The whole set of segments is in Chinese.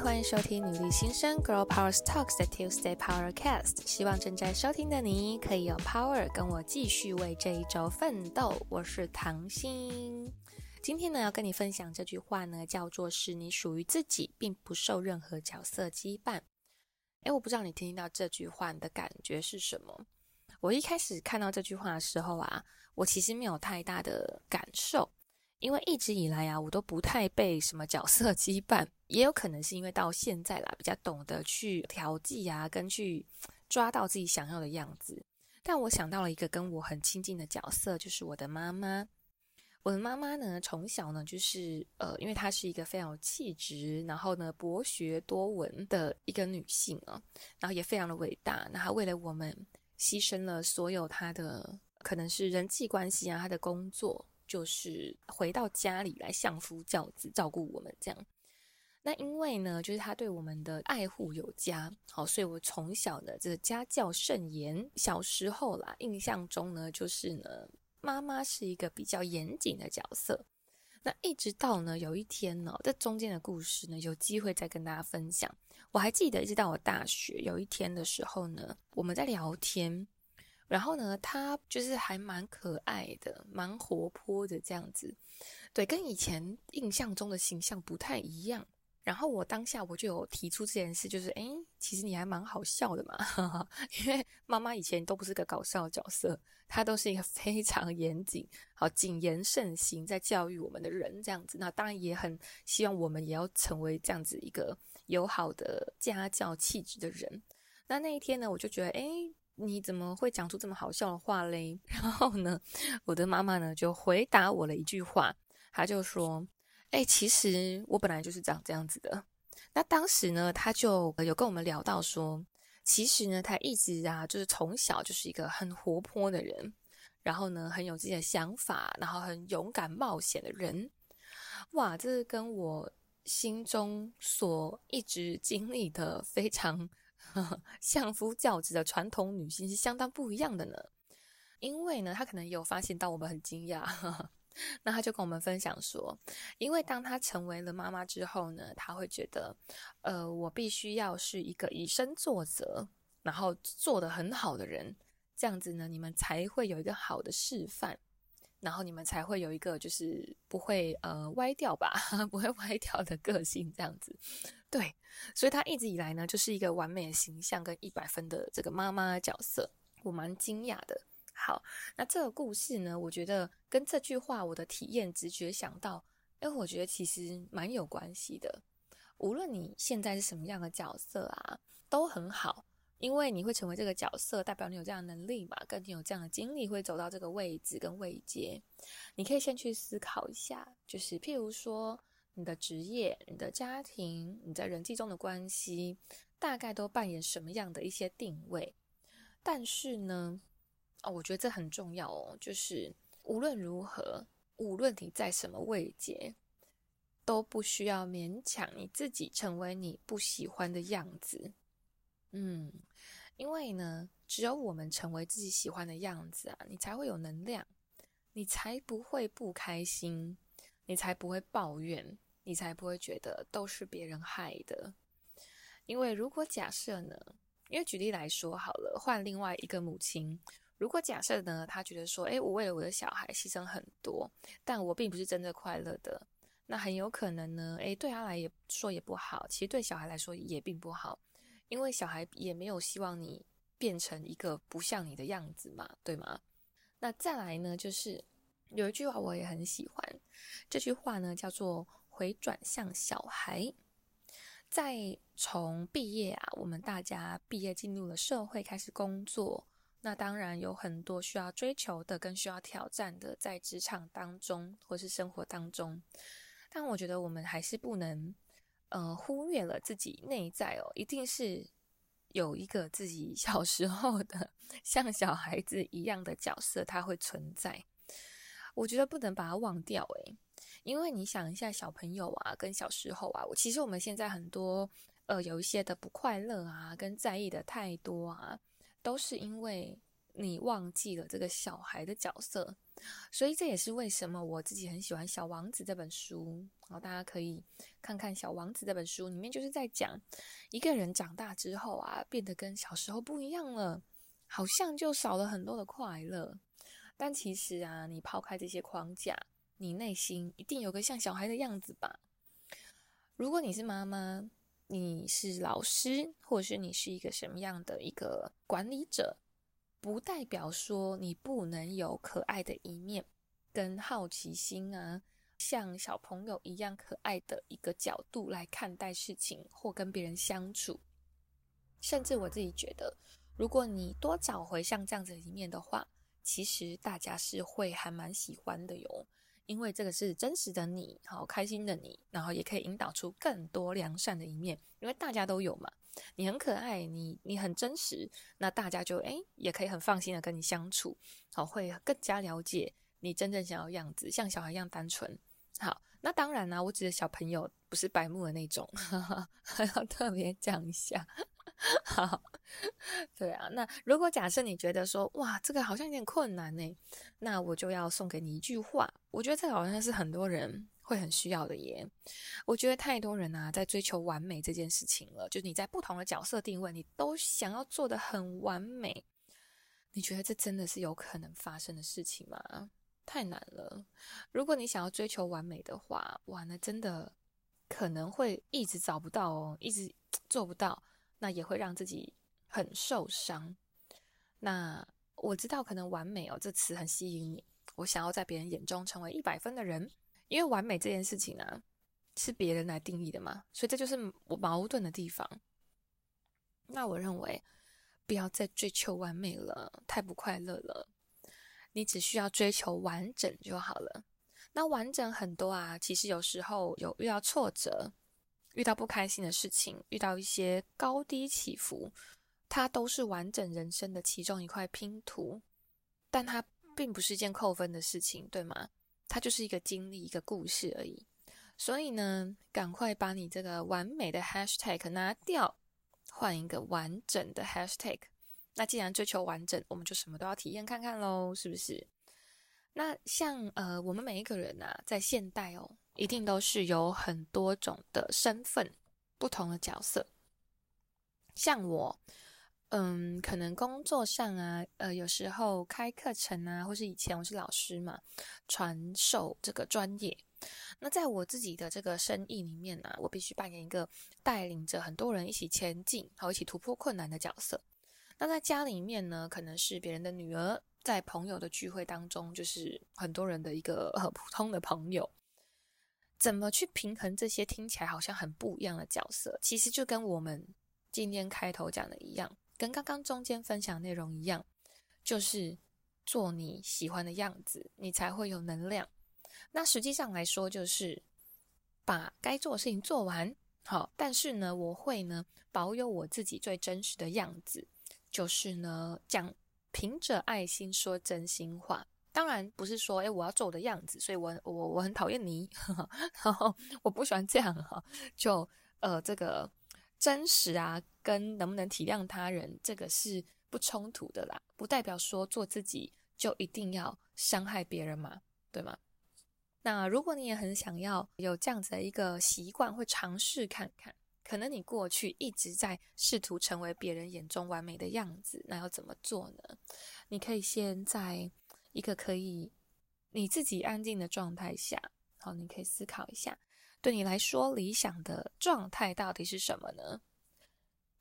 欢迎收听女力新生 Girl Power Talks 的 Tuesday Power Cast。希望正在收听的你可以有 power 跟我继续为这一周奋斗。我是唐心，今天呢要跟你分享这句话呢，叫做是你属于自己，并不受任何角色羁绊。诶，我不知道你听到这句话你的感觉是什么？我一开始看到这句话的时候啊，我其实没有太大的感受。因为一直以来啊，我都不太被什么角色羁绊，也有可能是因为到现在啦，比较懂得去调剂啊，跟去抓到自己想要的样子。但我想到了一个跟我很亲近的角色，就是我的妈妈。我的妈妈呢，从小呢，就是呃，因为她是一个非常有气质，然后呢，博学多闻的一个女性啊，然后也非常的伟大。那她为了我们，牺牲了所有她的可能是人际关系啊，她的工作。就是回到家里来相夫教子，照顾我们这样。那因为呢，就是他对我们的爱护有加，好，所以我从小的这个家教甚严。小时候啦，印象中呢，就是呢，妈妈是一个比较严谨的角色。那一直到呢，有一天呢，这中间的故事呢，有机会再跟大家分享。我还记得，一直到我大学有一天的时候呢，我们在聊天。然后呢，他就是还蛮可爱的，蛮活泼的这样子，对，跟以前印象中的形象不太一样。然后我当下我就有提出这件事，就是哎，其实你还蛮好笑的嘛，因为妈妈以前都不是个搞笑的角色，她都是一个非常严谨、好谨言慎行在教育我们的人这样子。那当然也很希望我们也要成为这样子一个友好的家教气质的人。那那一天呢，我就觉得哎。你怎么会讲出这么好笑的话嘞？然后呢，我的妈妈呢就回答我了一句话，她就说：“哎，其实我本来就是长这样子的。”那当时呢，她就有跟我们聊到说，其实呢，她一直啊，就是从小就是一个很活泼的人，然后呢，很有自己的想法，然后很勇敢冒险的人。哇，这是跟我心中所一直经历的非常。相夫教子的传统女性是相当不一样的呢，因为呢，她可能有发现到我们很惊讶，那她就跟我们分享说，因为当她成为了妈妈之后呢，她会觉得，呃，我必须要是一个以身作则，然后做得很好的人，这样子呢，你们才会有一个好的示范。然后你们才会有一个就是不会呃歪掉吧，不会歪掉的个性这样子，对，所以她一直以来呢就是一个完美的形象跟一百分的这个妈妈角色，我蛮惊讶的。好，那这个故事呢，我觉得跟这句话我的体验直觉想到，哎，我觉得其实蛮有关系的。无论你现在是什么样的角色啊，都很好。因为你会成为这个角色，代表你有这样的能力嘛，跟你有这样的经历，会走到这个位置跟位阶。你可以先去思考一下，就是譬如说你的职业、你的家庭、你在人际中的关系，大概都扮演什么样的一些定位。但是呢，哦，我觉得这很重要哦，就是无论如何，无论你在什么位阶，都不需要勉强你自己成为你不喜欢的样子。嗯，因为呢，只有我们成为自己喜欢的样子啊，你才会有能量，你才不会不开心，你才不会抱怨，你才不会觉得都是别人害的。因为如果假设呢，因为举例来说好了，换另外一个母亲，如果假设呢，她觉得说，诶，我为了我的小孩牺牲很多，但我并不是真的快乐的，那很有可能呢，诶，对她来也说也不好，其实对小孩来说也并不好。因为小孩也没有希望你变成一个不像你的样子嘛，对吗？那再来呢，就是有一句话我也很喜欢，这句话呢叫做“回转向小孩”。在从毕业啊，我们大家毕业进入了社会，开始工作，那当然有很多需要追求的，跟需要挑战的，在职场当中或是生活当中。但我觉得我们还是不能。呃，忽略了自己内在哦，一定是有一个自己小时候的像小孩子一样的角色，它会存在。我觉得不能把它忘掉诶，因为你想一下，小朋友啊，跟小时候啊，我其实我们现在很多呃有一些的不快乐啊，跟在意的太多啊，都是因为你忘记了这个小孩的角色，所以这也是为什么我自己很喜欢《小王子》这本书。然后大家可以看看《小王子》这本书，里面就是在讲一个人长大之后啊，变得跟小时候不一样了，好像就少了很多的快乐。但其实啊，你抛开这些框架，你内心一定有个像小孩的样子吧？如果你是妈妈，你是老师，或者是你是一个什么样的一个管理者，不代表说你不能有可爱的一面跟好奇心啊，像小朋友一样可爱的一个角度来看待事情或跟别人相处。甚至我自己觉得，如果你多找回像这样子的一面的话，其实大家是会还蛮喜欢的哟。因为这个是真实的你，好开心的你，然后也可以引导出更多良善的一面。因为大家都有嘛，你很可爱，你你很真实，那大家就诶也可以很放心的跟你相处，好会更加了解你真正想要的样子，像小孩一样单纯。好，那当然啦，我指的小朋友不是白目的那种，哈哈，还要特别讲一下。好，对啊，那如果假设你觉得说，哇，这个好像有点困难呢，那我就要送给你一句话，我觉得这个好像是很多人会很需要的耶。我觉得太多人啊，在追求完美这件事情了，就是你在不同的角色定位，你都想要做得很完美，你觉得这真的是有可能发生的事情吗？太难了。如果你想要追求完美的话，哇，那真的可能会一直找不到哦，一直做不到。那也会让自己很受伤。那我知道，可能“完美”哦这词很吸引你。我想要在别人眼中成为一百分的人，因为完美这件事情呢、啊，是别人来定义的嘛，所以这就是我矛盾的地方。那我认为，不要再追求完美了，太不快乐了。你只需要追求完整就好了。那完整很多啊，其实有时候有遇到挫折。遇到不开心的事情，遇到一些高低起伏，它都是完整人生的其中一块拼图，但它并不是一件扣分的事情，对吗？它就是一个经历，一个故事而已。所以呢，赶快把你这个完美的 hashtag 拿掉，换一个完整的 hashtag。那既然追求完整，我们就什么都要体验看看喽，是不是？那像呃，我们每一个人啊，在现代哦。一定都是有很多种的身份，不同的角色。像我，嗯，可能工作上啊，呃，有时候开课程啊，或是以前我是老师嘛，传授这个专业。那在我自己的这个生意里面呢，啊，我必须扮演一个带领着很多人一起前进，好，一起突破困难的角色。那在家里面呢，可能是别人的女儿，在朋友的聚会当中，就是很多人的一个很普通的朋友。怎么去平衡这些听起来好像很不一样的角色？其实就跟我们今天开头讲的一样，跟刚刚中间分享内容一样，就是做你喜欢的样子，你才会有能量。那实际上来说，就是把该做的事情做完，好。但是呢，我会呢保有我自己最真实的样子，就是呢讲凭着爱心说真心话。当然不是说，哎，我要做我的样子，所以我我我很讨厌你，然后我不喜欢这样哈，就呃这个真实啊，跟能不能体谅他人，这个是不冲突的啦，不代表说做自己就一定要伤害别人嘛，对吗？那如果你也很想要有这样子的一个习惯，会尝试看看，可能你过去一直在试图成为别人眼中完美的样子，那要怎么做呢？你可以先在。一个可以你自己安静的状态下，好，你可以思考一下，对你来说理想的状态到底是什么呢？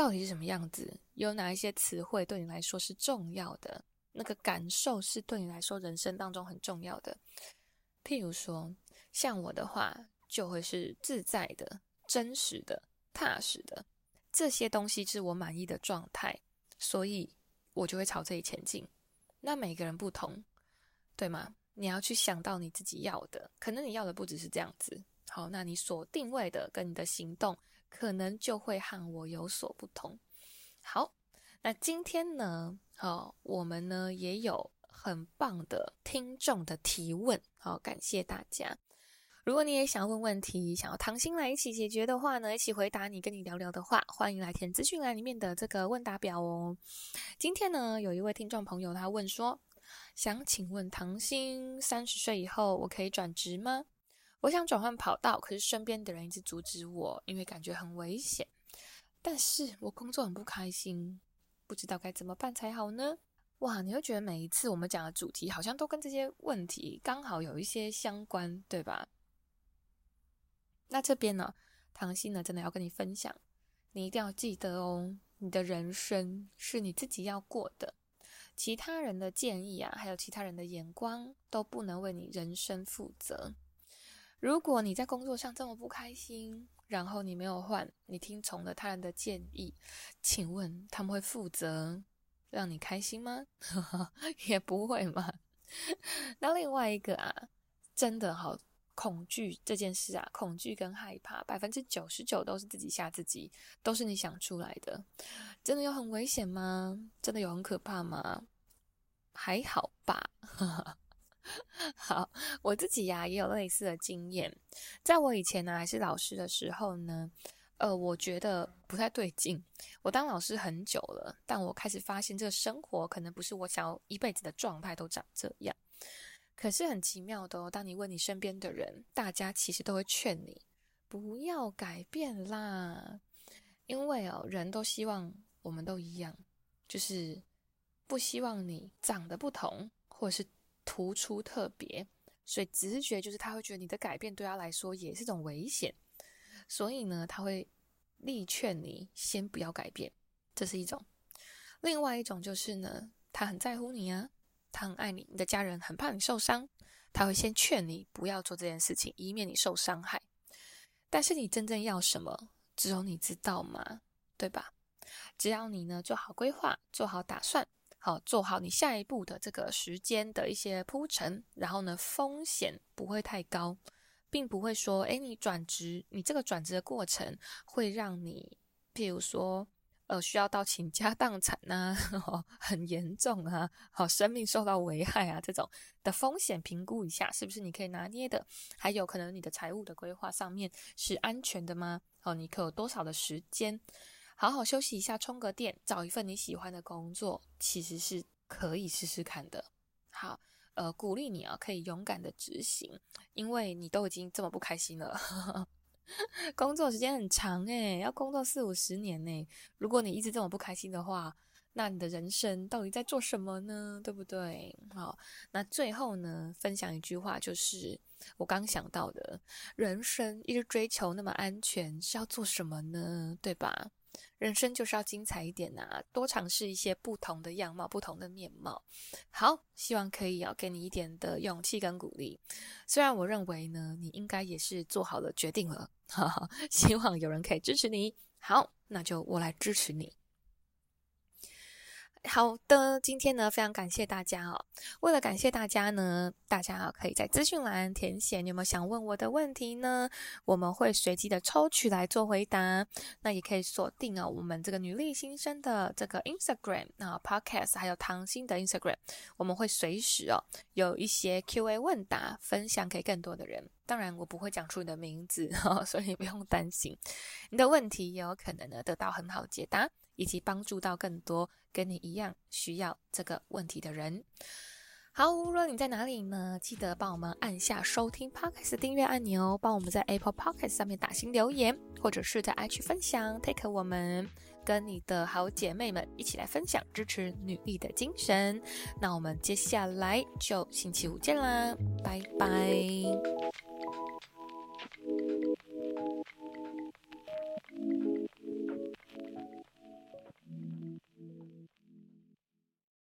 到底是什么样子？有哪一些词汇对你来说是重要的？那个感受是对你来说人生当中很重要的。譬如说，像我的话，就会是自在的、真实的、踏实的，这些东西是我满意的状态，所以我就会朝这里前进。那每个人不同。对吗？你要去想到你自己要的，可能你要的不只是这样子。好，那你所定位的跟你的行动，可能就会和我有所不同。好，那今天呢，好，我们呢也有很棒的听众的提问，好，感谢大家。如果你也想要问问题，想要唐心来一起解决的话呢，一起回答你跟你聊聊的话，欢迎来填资讯栏里面的这个问答表哦。今天呢，有一位听众朋友他问说。想请问唐心，三十岁以后我可以转职吗？我想转换跑道，可是身边的人一直阻止我，因为感觉很危险。但是我工作很不开心，不知道该怎么办才好呢？哇，你会觉得每一次我们讲的主题好像都跟这些问题刚好有一些相关，对吧？那这边呢，唐心呢真的要跟你分享，你一定要记得哦，你的人生是你自己要过的。其他人的建议啊，还有其他人的眼光都不能为你人生负责。如果你在工作上这么不开心，然后你没有换，你听从了他人的建议，请问他们会负责让你开心吗？也不会嘛。那另外一个啊，真的好恐惧这件事啊，恐惧跟害怕，百分之九十九都是自己吓自己，都是你想出来的。真的有很危险吗？真的有很可怕吗？还好吧，好，我自己呀、也有类似的经验。在我以前呢还是老师的时候呢，呃，我觉得不太对劲。我当老师很久了，但我开始发现这个生活可能不是我想要一辈子的状态都长这样。可是很奇妙的哦，当你问你身边的人，大家其实都会劝你不要改变啦，因为哦，人都希望我们都一样，就是。不希望你长得不同，或者是突出特别，所以直觉就是他会觉得你的改变对他来说也是种危险，所以呢，他会力劝你先不要改变，这是一种。另外一种就是呢，他很在乎你啊，他很爱你，你的家人很怕你受伤，他会先劝你不要做这件事情，以免你受伤害。但是你真正要什么，只有你知道吗？对吧？只要你呢做好规划，做好打算。好，做好你下一步的这个时间的一些铺陈，然后呢，风险不会太高，并不会说，诶，你转职，你这个转职的过程会让你，譬如说，呃，需要到倾家荡产呐，很严重啊，好，生命受到危害啊，这种的风险评估一下，是不是你可以拿捏的？还有可能你的财务的规划上面是安全的吗？哦，你可有多少的时间？好好休息一下，充个电，找一份你喜欢的工作，其实是可以试试看的。好，呃，鼓励你啊，可以勇敢的执行，因为你都已经这么不开心了。工作时间很长诶，要工作四五十年呢。如果你一直这么不开心的话，那你的人生到底在做什么呢？对不对？好，那最后呢，分享一句话，就是我刚想到的，人生一直追求那么安全，是要做什么呢？对吧？人生就是要精彩一点呐、多尝试一些不同的样貌、不同的面貌。好，希望可以要给你一点的勇气跟鼓励。虽然我认为呢，你应该也是做好了决定了，哈哈，希望有人可以支持你。好，那就我来支持你。好的，今天呢，非常感谢大家哦。为了感谢大家呢，大家啊可以在资讯栏填写你有没有想问我的问题呢？我们会随机的抽取来做回答。那也可以锁定哦，我们这个女力新生的这个 Instagram 啊，Podcast 还有唐心的 Instagram，我们会随时哦有一些 Q&A 问答分享给更多的人。当然，我不会讲出你的名字哦，所以不用担心，你的问题也有可能呢得到很好的解答。以及帮助到更多跟你一样需要这个问题的人。好，无论你在哪里呢，记得帮我们按下收听 Podcast 订阅按钮，帮我们在 Apple Podcast 上面打新留言，或者是在 IG 分享，take 我们跟你的好姐妹们一起来分享，支持女力的精神。那我们接下来就星期五见啦，拜拜。